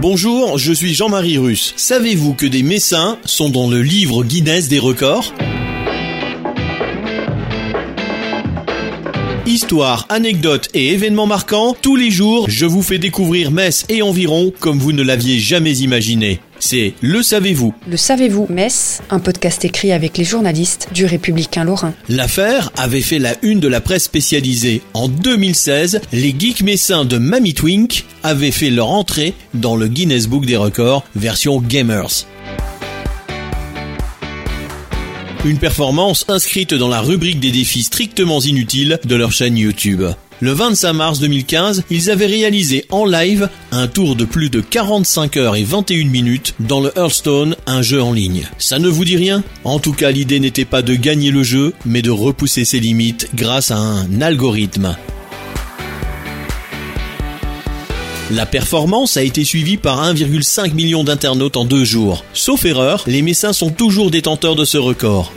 Bonjour, je suis Jean-Marie Russe. Savez-vous que des Messins sont dans le livre Guinness des records? Histoire, anecdotes et événements marquants, tous les jours, je vous fais découvrir Metz et environ comme vous ne l'aviez jamais imaginé. C'est Le Savez-vous. Le Savez-vous Metz, un podcast écrit avec les journalistes du Républicain Lorrain. L'affaire avait fait la une de la presse spécialisée. En 2016, les geeks messins de Mamie Twink avaient fait leur entrée dans le Guinness Book des records version Gamers. Une performance inscrite dans la rubrique des défis strictement inutiles de leur chaîne YouTube. Le 25 mars 2015, ils avaient réalisé en live un tour de plus de 45 heures et 21 minutes dans le Hearthstone, un jeu en ligne. Ça ne vous dit rien? En tout cas, l'idée n'était pas de gagner le jeu, mais de repousser ses limites grâce à un algorithme. La performance a été suivie par 1,5 million d'internautes en deux jours. Sauf erreur, les Messins sont toujours détenteurs de ce record.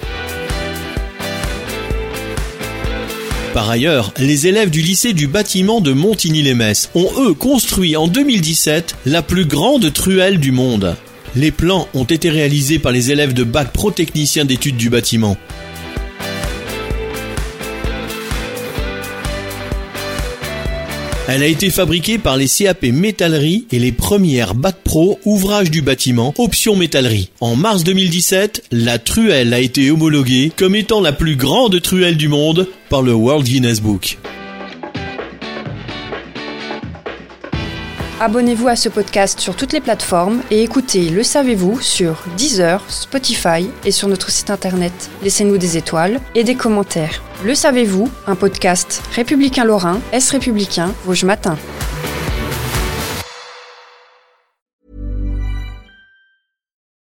Par ailleurs, les élèves du lycée du bâtiment de Montigny-les-Metz ont eux construit en 2017 la plus grande truelle du monde. Les plans ont été réalisés par les élèves de bac pro technicien d'études du bâtiment. Elle a été fabriquée par les CAP Métallerie et les premières Bac Pro ouvrages du bâtiment, option métallerie. En mars 2017, la truelle a été homologuée comme étant la plus grande truelle du monde par le World Guinness Book. Abonnez-vous à ce podcast sur toutes les plateformes et écoutez Le Savez-vous sur Deezer, Spotify et sur notre site internet. Laissez-nous des étoiles et des commentaires. Le Savez-vous, un podcast républicain lorrain, Est républicain, Vosges Matin.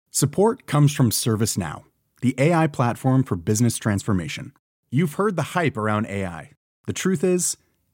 Support comes from ServiceNow, the AI platform for business transformation. You've heard the hype around AI. The truth is,